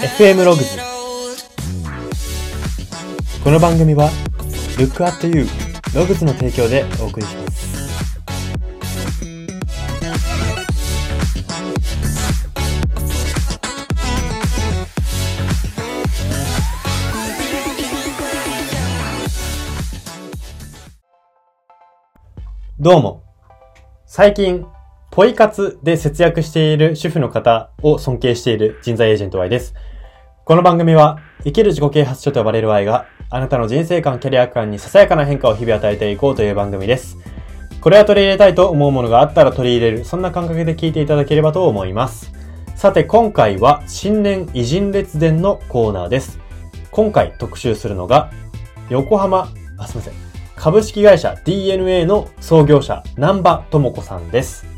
FM ログズこの番組は Look at You ログズの提供でお送りします。どうも。最近ポイ活で節約している主婦の方を尊敬している人材エージェント Y です。この番組は、生きる自己啓発書と呼ばれる Y が、あなたの人生観、キャリア観にささやかな変化を日々与えていこうという番組です。これは取り入れたいと思うものがあったら取り入れる、そんな感覚で聞いていただければと思います。さて、今回は、新年偉人列伝のコーナーです。今回特集するのが、横浜、あ、すいません。株式会社 DNA の創業者、南波智子さんです。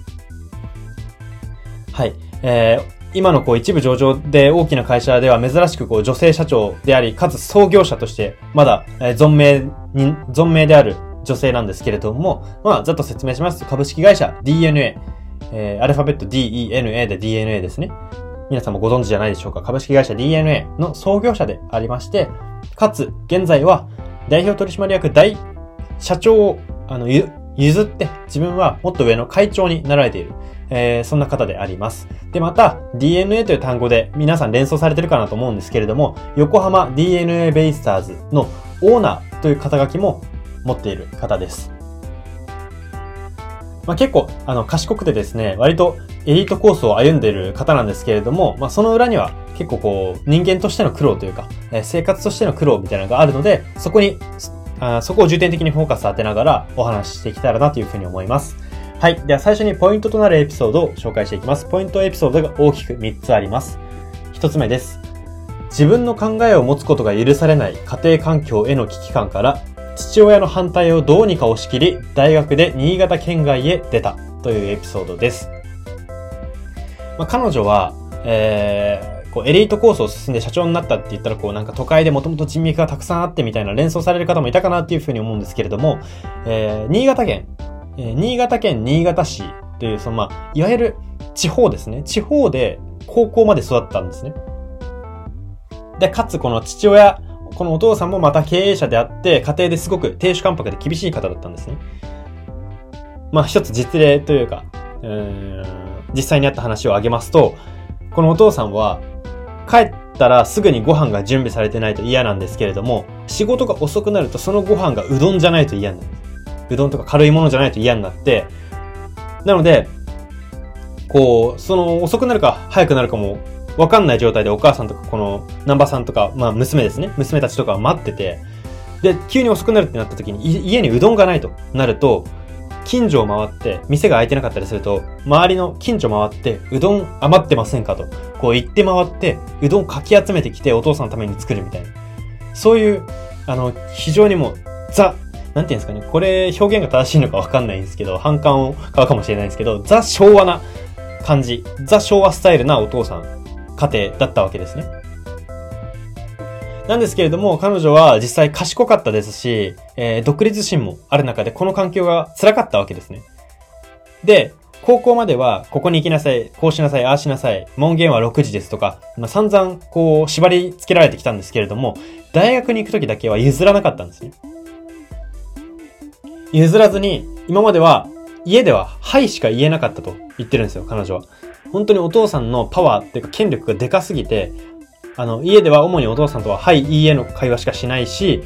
はい。えー、今のこう一部上場で大きな会社では珍しくこう女性社長であり、かつ創業者としてまだ、え、存命に、存命である女性なんですけれども、まあ、ざっと説明しますと、株式会社 DNA、えー、アルファベット DENA で DNA ですね。皆さんもご存知じゃないでしょうか。株式会社 DNA の創業者でありまして、かつ、現在は代表取締役大社長を、あの、譲って、自分はもっと上の会長になられている。えー、そんな方であります。で、また、DNA という単語で皆さん連想されてるかなと思うんですけれども、横浜 DNA ベイスターズのオーナーという肩書きも持っている方です。まあ、結構、あの、賢くてですね、割とエリートコースを歩んでいる方なんですけれども、まあ、その裏には結構こう、人間としての苦労というか、え、生活としての苦労みたいなのがあるので、そこに、あそこを重点的にフォーカス当てながらお話ししていけたらなというふうに思います。はい。では最初にポイントとなるエピソードを紹介していきます。ポイントエピソードが大きく3つあります。1つ目です。自分の考えを持つことが許されない家庭環境への危機感から、父親の反対をどうにか押し切り、大学で新潟県外へ出たというエピソードです。まあ、彼女は、えー、こうエリートコースを進んで社長になったって言ったら、こうなんか都会でもともと人脈がたくさんあってみたいな連想される方もいたかなっていうふうに思うんですけれども、えー、新潟県えー、新潟県新潟市という、そのまあ、いわゆる地方ですね。地方で高校まで育ったんですね。で、かつこの父親、このお父さんもまた経営者であって、家庭ですごく亭主関白で厳しい方だったんですね。まあ一つ実例というか、うーん実際にあった話を挙げますと、このお父さんは、帰ったらすぐにご飯が準備されてないと嫌なんですけれども、仕事が遅くなるとそのご飯がうどんじゃないと嫌なんです。うどんとか軽いものじゃないと嫌になって、なので、こう、その遅くなるか早くなるかもわかんない状態でお母さんとかこの南波さんとか、まあ娘ですね。娘たちとか待ってて、で、急に遅くなるってなった時に家にうどんがないとなると、近所を回って、店が開いてなかったりすると、周りの近所回って、うどん余ってませんかと、こう行って回って、うどんかき集めてきてお父さんのために作るみたいな。そういう、あの、非常にもうザなんていうんですかね、これ表現が正しいのかわかんないんですけど、反感を買うかもしれないんですけど、ザ昭和な感じ、ザ昭和スタイルなお父さん、家庭だったわけですね。なんですけれども、彼女は実際賢かったですし、えー、独立心もある中でこの環境が辛かったわけですね。で、高校までは、ここに行きなさい、こうしなさい、ああしなさい、門限は6時ですとか、まあ、散々、こう、縛り付けられてきたんですけれども、大学に行くときだけは譲らなかったんですね。譲らずに、今までは家でははいしか言えなかったと言ってるんですよ、彼女は。本当にお父さんのパワーっていうか権力がでかすぎて、あの、家では主にお父さんとははい、いいえの会話しかしないし、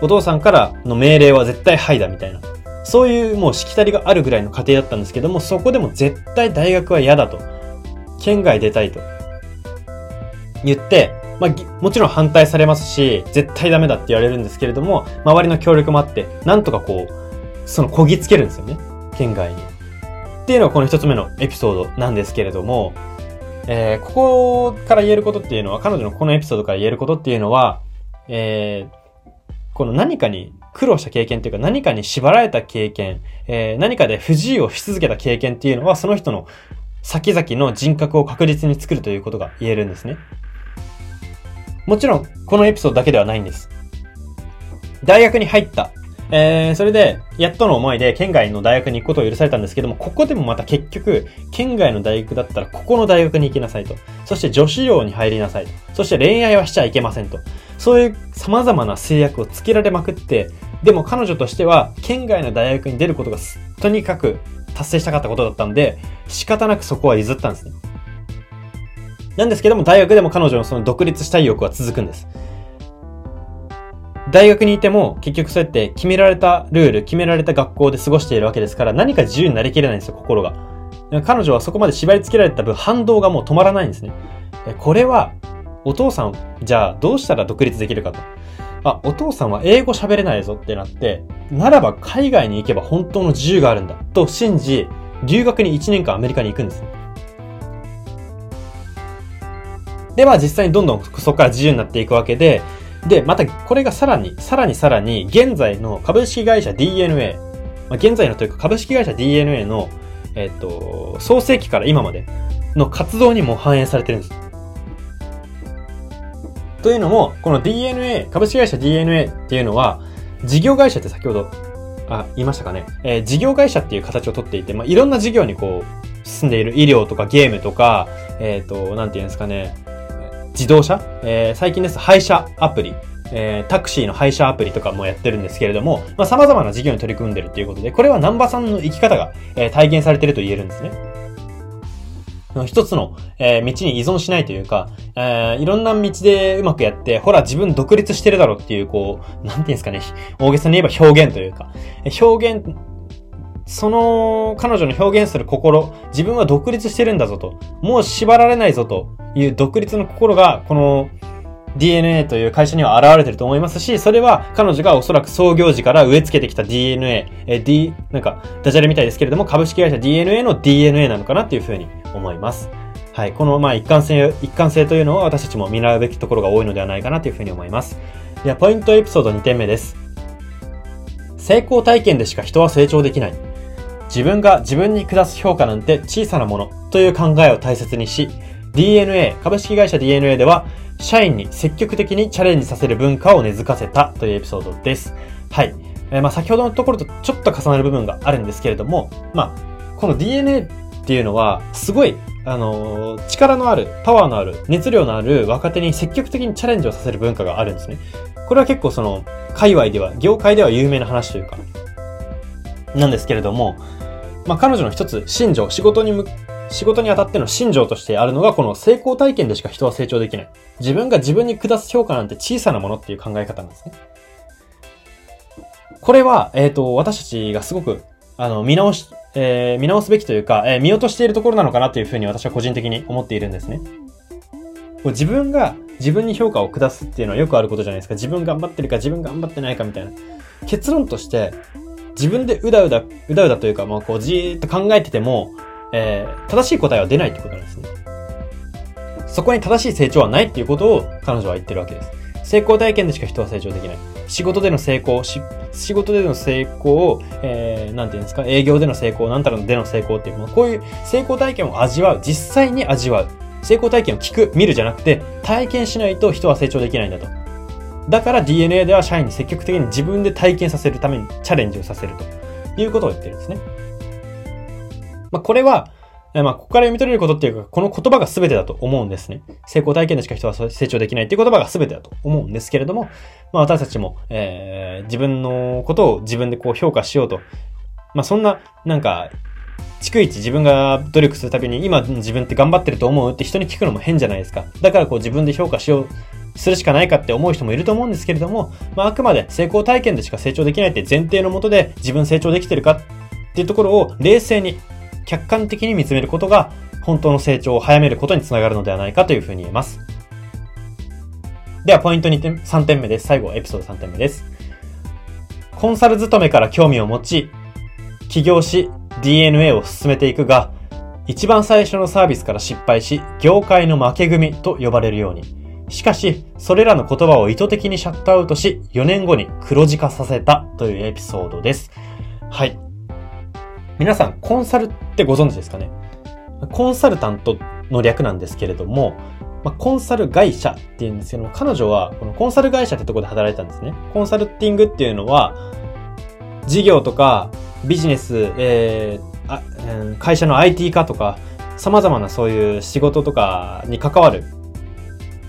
お父さんからの命令は絶対はいだみたいな。そういうもうしきたりがあるぐらいの家庭だったんですけども、そこでも絶対大学は嫌だと。県外出たいと。言って、まあ、もちろん反対されますし、絶対ダメだって言われるんですけれども、周りの協力もあって、なんとかこう、そのこぎつけるんですよね。県外に。っていうのがこの一つ目のエピソードなんですけれども、えー、ここから言えることっていうのは、彼女のこのエピソードから言えることっていうのは、えー、この何かに苦労した経験っていうか何かに縛られた経験、えー、何かで不自由をし続けた経験っていうのは、その人の先々の人格を確実に作るということが言えるんですね。もちろん、このエピソードだけではないんです。大学に入ったえー、それで、やっとの思いで県外の大学に行くことを許されたんですけども、ここでもまた結局、県外の大学だったらここの大学に行きなさいと。そして女子寮に入りなさいと。そして恋愛はしちゃいけませんと。そういう様々な制約をつけられまくって、でも彼女としては、県外の大学に出ることがとにかく達成したかったことだったんで、仕方なくそこは譲ったんですね。なんですけども、大学でも彼女のその独立したい欲は続くんです。大学にいても結局そうやって決められたルール、決められた学校で過ごしているわけですから何か自由になりきれないんですよ、心が。彼女はそこまで縛り付けられた分反動がもう止まらないんですね。これは、お父さん、じゃあどうしたら独立できるかと。あ、お父さんは英語喋れないぞってなって、ならば海外に行けば本当の自由があるんだと信じ、留学に1年間アメリカに行くんです。で、まあ実際にどんどんそこから自由になっていくわけで、で、またこれがさらに、さらにさらに、現在の株式会社 DNA、まあ、現在のというか株式会社 DNA の、えっ、と、創世期から今までの活動にも反映されてるんです。というのも、この DNA、株式会社 DNA っていうのは、事業会社って先ほど、あ、言いましたかね。えー、事業会社っていう形をとっていて、まあ、いろんな事業にこう、進んでいる医療とかゲームとか、えっ、ー、と、なんていうんですかね、自動車、えー、最近です。配車アプリ、えー、タクシーの配車アプリとかもやってるんですけれども、まあ、様々な事業に取り組んでるっていうことで、これは南波さんの生き方が、えー、体現されてると言えるんですね。一つの、えー、道に依存しないというか、えー、いろんな道でうまくやって、ほら自分独立してるだろっていう、こう、なんていうんですかね、大げさに言えば表現というか、表現その彼女の表現する心、自分は独立してるんだぞと、もう縛られないぞという独立の心が、この DNA という会社には現れてると思いますし、それは彼女がおそらく創業時から植え付けてきた DNA、え、D、なんか、ダジャレみたいですけれども、株式会社 DNA の DNA なのかなっていうふうに思います。はい。この、まあ、一貫性、一貫性というのは私たちも見習うべきところが多いのではないかなというふうに思います。では、ポイントエピソード2点目です。成功体験でしか人は成長できない。自分が自分に下す評価なんて小さなものという考えを大切にし、DNA、株式会社 DNA では、社員に積極的にチャレンジさせる文化を根付かせたというエピソードです。はい。えー、まあ先ほどのところとちょっと重なる部分があるんですけれども、まあ、この DNA っていうのは、すごい、あの、力のある、パワーのある、熱量のある若手に積極的にチャレンジをさせる文化があるんですね。これは結構その、界隈では、業界では有名な話というか、なんですけれども、まあ、彼女の一つ、信条、仕事にむ、仕事にあたっての信条としてあるのが、この成功体験でしか人は成長できない。自分が自分に下す評価なんて小さなものっていう考え方なんですね。これは、えっ、ー、と、私たちがすごく、あの、見直し、えー、見直すべきというか、えー、見落としているところなのかなというふうに私は個人的に思っているんですね。こう自分が自分に評価を下すっていうのはよくあることじゃないですか。自分頑張ってるか自分頑張ってないかみたいな。結論として、自分でうだうだ、うだうだというか、まあこうじーっと考えてても、えー、正しい答えは出ないってことなんですね。そこに正しい成長はないっていうことを彼女は言ってるわけです。成功体験でしか人は成長できない。仕事での成功、仕事での成功を、えー、なんていうんですか、営業での成功、なんたらでの成功っていう、こういう成功体験を味わう、実際に味わう。成功体験を聞く、見るじゃなくて、体験しないと人は成長できないんだと。だから DNA では社員に積極的に自分で体験させるためにチャレンジをさせるということを言ってるんですね。まあ、これは、まあ、ここから読み取れることっていうか、この言葉が全てだと思うんですね。成功体験でしか人は成長できないっていう言葉が全てだと思うんですけれども、まあ、私たちも、えー、自分のことを自分でこう評価しようと。まあ、そんな、なんか、逐一自分が努力するたびに、今自分って頑張ってると思うって人に聞くのも変じゃないですか。だからこう自分で評価しようするしかないかって思う人もいると思うんですけれども、まあ、あくまで成功体験でしか成長できないって前提のもとで自分成長できてるかっていうところを冷静に、客観的に見つめることが本当の成長を早めることにつながるのではないかというふうに言えます。では、ポイント2点、3点目です。最後、エピソード3点目です。コンサル勤めから興味を持ち、起業し、 DeNA を進めていくが、一番最初のサービスから失敗し、業界の負け組と呼ばれるように、しかし、それらの言葉を意図的にシャットアウトし、4年後に黒字化させたというエピソードです。はい。皆さん、コンサルってご存知ですかね？コンサルタントの略なんですけれども、まあ、コンサル会社って言うんですけども、彼女はこのコンサル会社ってとこで働いたんですね。コンサルティングっていうのは、事業とかビジネス、えー、あ会社の IT 化とか、様々なそういう仕事とかに関わる、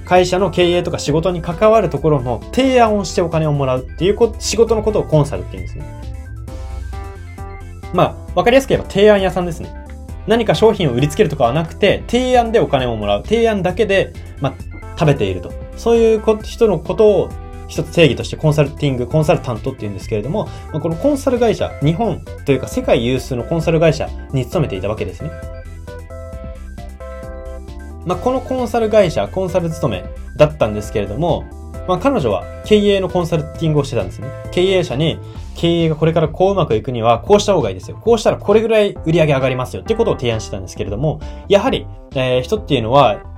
会社の経営とか仕事に関わるところの提案をしてお金をもらうっていうこ仕事のことをコンサルって言うんですね。まあ、わかりやすく言えば提案屋さんですね。何か商品を売りつけるとかはなくて、提案でお金をもらう。提案だけで、まあ、食べていると。そういう人のことを一つ定義としてコンサルティング、コンサルタントって言うんですけれども、ま、このコンサル会社、日本というか世界有数のコンサル会社に勤めていたわけですね。まあ、このコンサル会社、コンサル勤めだったんですけれども、まあ、彼女は経営のコンサルティングをしてたんですね。経営者に、経営がこれからこううまくいくには、こうした方がいいですよ。こうしたらこれぐらい売り上げ上がりますよ。ってことを提案してたんですけれども、やはり、えー、人っていうのは、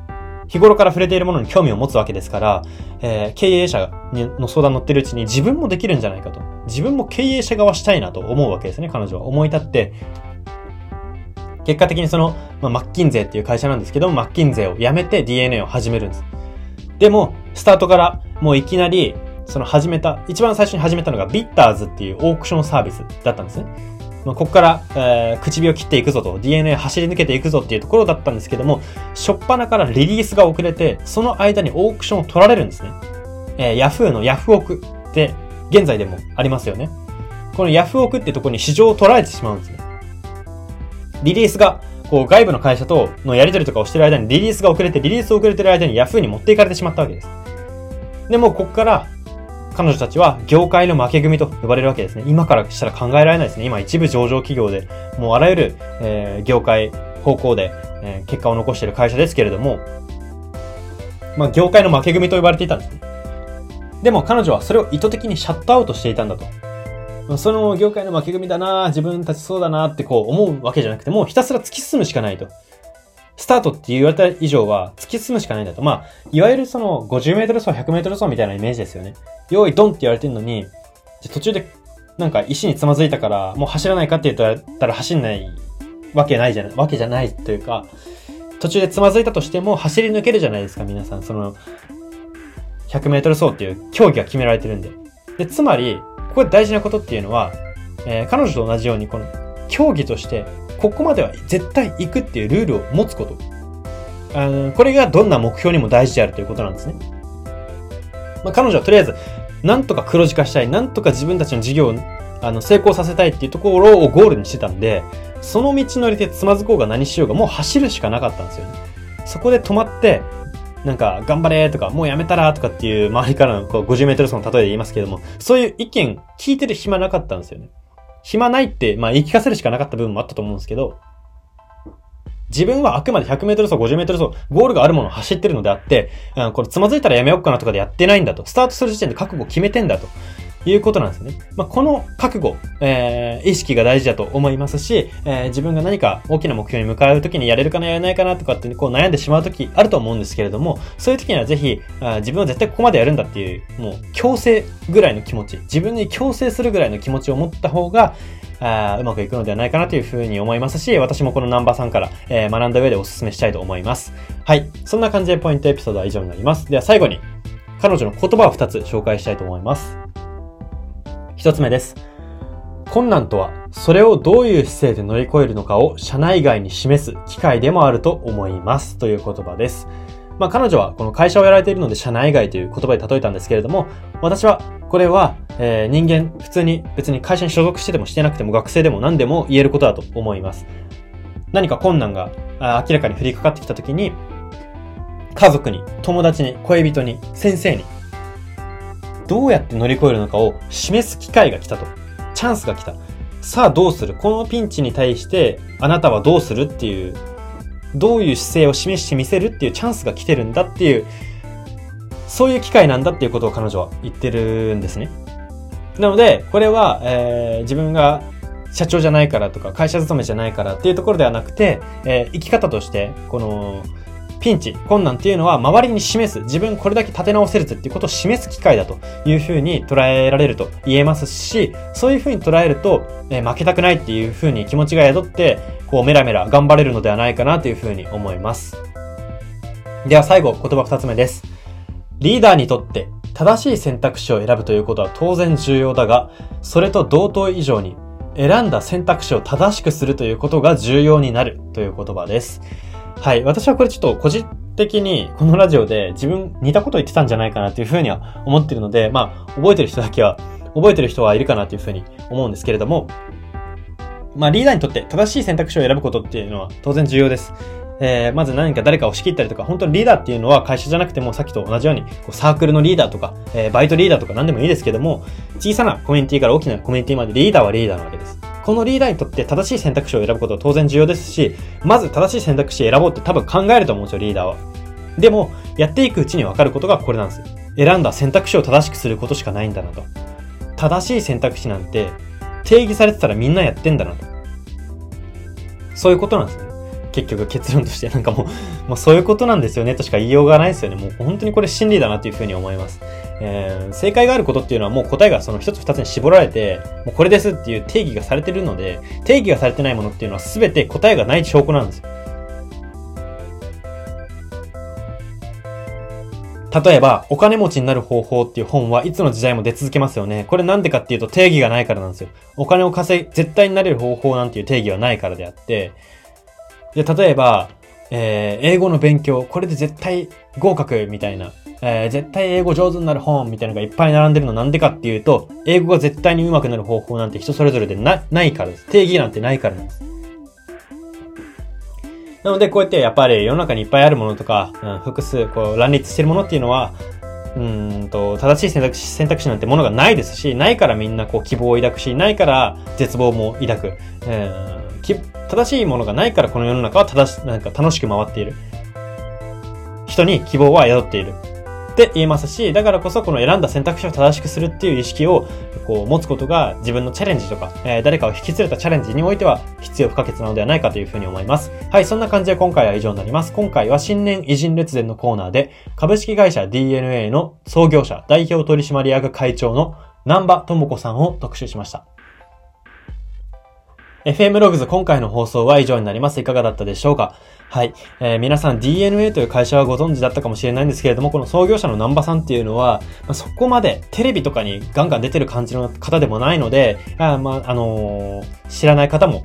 日頃から触れているものに興味を持つわけですから、えー、経営者の相談乗ってるうちに自分もできるんじゃないかと。自分も経営者側したいなと思うわけですね、彼女は。思い立って、結果的にその、まあ、マッキンゼーっていう会社なんですけどマッキンゼーを辞めて DNA を始めるんです。でも、スタートからもういきなり、その始めた、一番最初に始めたのがビッターズっていうオークションサービスだったんですね。まあ、ここから、えー、唇を切っていくぞと、DNA 走り抜けていくぞっていうところだったんですけども、初っ端からリリースが遅れて、その間にオークションを取られるんですね。えー、Yahoo のヤフオクって現在でもありますよね。このヤフオクってとこに市場を取られてしまうんですね。リリースが、こう外部の会社とのやり取りとかをしてる間にリリースが遅れて、リリース遅れてる間に Yahoo に持っていかれてしまったわけです。でも、ここから彼女たちは業界の負け組と呼ばれるわけですね。今からしたら考えられないですね。今一部上場企業で、もうあらゆる、えー、業界方向で、えー、結果を残している会社ですけれども、まあ業界の負け組と呼ばれていたんですね。でも彼女はそれを意図的にシャットアウトしていたんだと。その業界の負け組だな自分たちそうだなってこう思うわけじゃなくて、もうひたすら突き進むしかないと。スタートって言われた以上は突き進むしかないんだと。まあ、いわゆるその50メートル走、100メートル走みたいなイメージですよね。用意ドンって言われてるのに、途中でなんか石につまずいたからもう走らないかって言ったら走んないわけないじゃない、わけじゃないというか、途中でつまずいたとしても走り抜けるじゃないですか、皆さん。その、100メートル走っていう競技が決められてるんで。で、つまり、ここで大事なことっていうのは、えー、彼女と同じように、この、競技として、ここまでは絶対行くっていうルールを持つこと。あの、これがどんな目標にも大事であるということなんですね。まあ、彼女はとりあえず、なんとか黒字化したい、なんとか自分たちの事業をあの成功させたいっていうところをゴールにしてたんで、その道のりでつまずこうが何しようがもう走るしかなかったんですよね。そこで止まって、なんか、頑張れとか、もうやめたらとかっていう周りからのこう50メートル走の例えで言いますけども、そういう意見聞いてる暇なかったんですよね。暇ないって、まあ言い聞かせるしかなかった部分もあったと思うんですけど、自分はあくまで100メートル走、50メートル走、ゴールがあるものを走ってるのであって、うん、これつまずいたらやめようかなとかでやってないんだと。スタートする時点で覚悟決めてんだと。いうことなんですね。まあ、この覚悟、えー、意識が大事だと思いますし、えー、自分が何か大きな目標に向かうときにやれるかな、やれないかなとかって、こう悩んでしまうときあると思うんですけれども、そういうときにはぜひあ、自分は絶対ここまでやるんだっていう、もう強制ぐらいの気持ち、自分に強制するぐらいの気持ちを持った方が、あうまくいくのではないかなというふうに思いますし、私もこのナンバーさんから、えー、学んだ上でお勧めしたいと思います。はい。そんな感じでポイントエピソードは以上になります。では最後に、彼女の言葉を2つ紹介したいと思います。1つ目です。困難とは、それをどういう姿勢で乗り越えるのかを社内外に示す機会でもあると思います。という言葉です。まあ彼女はこの会社をやられているので社内外という言葉で例えたんですけれども、私はこれは、えー、人間普通に別に会社に所属しててもしてなくても学生でも何でも言えることだと思います。何か困難が明らかに降りかかってきた時に、家族に、友達に、恋人に、先生に、どうやって乗り越えるのかを示す機会が来たと。チャンスが来た。さあどうする？このピンチに対してあなたはどうするっていう、どういう姿勢を示してみせるっていうチャンスが来てるんだっていう、そういう機会なんだっていうことを彼女は言ってるんですね。なので、これは、えー、自分が社長じゃないからとか、会社勤めじゃないからっていうところではなくて、えー、生き方として、この、ピンチ、困難っていうのは周りに示す、自分これだけ立て直せるぜっていうことを示す機会だというふうに捉えられると言えますし、そういうふうに捉えると、えー、負けたくないっていうふうに気持ちが宿って、こうメラメラ頑張れるのではないかなというふうに思います。では最後、言葉二つ目です。リーダーにとって正しい選択肢を選ぶということは当然重要だが、それと同等以上に選んだ選択肢を正しくするということが重要になるという言葉です。はい。私はこれちょっと個人的にこのラジオで自分似たこと言ってたんじゃないかなっていうふうには思ってるので、まあ、覚えてる人だけは、覚えてる人はいるかなっていうふうに思うんですけれども、まあ、リーダーにとって正しい選択肢を選ぶことっていうのは当然重要です。えー、まず何か誰かを仕切ったりとか、本当にリーダーっていうのは会社じゃなくてもさっきと同じように、こうサークルのリーダーとか、えー、バイトリーダーとか何でもいいですけども、小さなコミュニティから大きなコミュニティまでリーダーはリーダーなわけです。このリーダーにとって正しい選択肢を選ぶことは当然重要ですし、まず正しい選択肢選ぼうって多分考えると思うんですよ、リーダーは。でも、やっていくうちに分かることがこれなんですよ。選んだ選択肢を正しくすることしかないんだなと。正しい選択肢なんて、定義されてたらみんなやってんだなと。そういうことなんですね。結局結論としてなんかもう、もうそういうことなんですよねとしか言いようがないですよね。もう本当にこれ真理だなっていうふうに思います。えー、正解があることっていうのはもう答えがその一つ二つに絞られて、もうこれですっていう定義がされてるので、定義がされてないものっていうのは全て答えがない証拠なんですよ。例えば、お金持ちになる方法っていう本はいつの時代も出続けますよね。これなんでかっていうと定義がないからなんですよ。お金を稼い、絶対になれる方法なんていう定義はないからであって、で、例えば、えー、英語の勉強、これで絶対合格みたいな、えー、絶対英語上手になる本みたいなのがいっぱい並んでるのなんでかっていうと、英語が絶対に上手くなる方法なんて人それぞれでな、ないからです。定義なんてないからです。なので、こうやってやっぱり世の中にいっぱいあるものとか、うん、複数、こう、乱立してるものっていうのは、うんと、正しい選択肢、選択肢なんてものがないですし、ないからみんなこう希望を抱くし、ないから絶望も抱く。えー、正しいものがないからこの世の中は正し、なんか楽しく回っている。人に希望は宿っている。って言えますし、だからこそこの選んだ選択肢を正しくするっていう意識をこう持つことが自分のチャレンジとか、えー、誰かを引き連れたチャレンジにおいては必要不可欠なのではないかというふうに思います。はい、そんな感じで今回は以上になります。今回は新年偉人列伝のコーナーで株式会社 DNA の創業者代表取締役会長の南波智子さんを特集しました。FM ログズ今回の放送は以上になります。いかがだったでしょうか？はい。えー、皆さん DNA という会社はご存知だったかもしれないんですけれども、この創業者の南波さんっていうのは、まあ、そこまでテレビとかにガンガン出てる感じの方でもないので、あまあ、あのー、知らない方も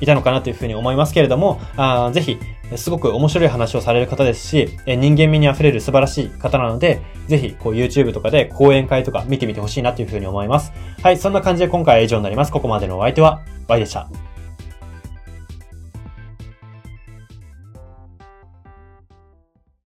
いたのかなというふうに思いますけれども、あぜひ、すごく面白い話をされる方ですし、人間味に溢れる素晴らしい方なので、ぜひ、こう YouTube とかで講演会とか見てみてほしいなというふうに思います。はい、そんな感じで今回は以上になります。ここまでのお相手は、Y でした。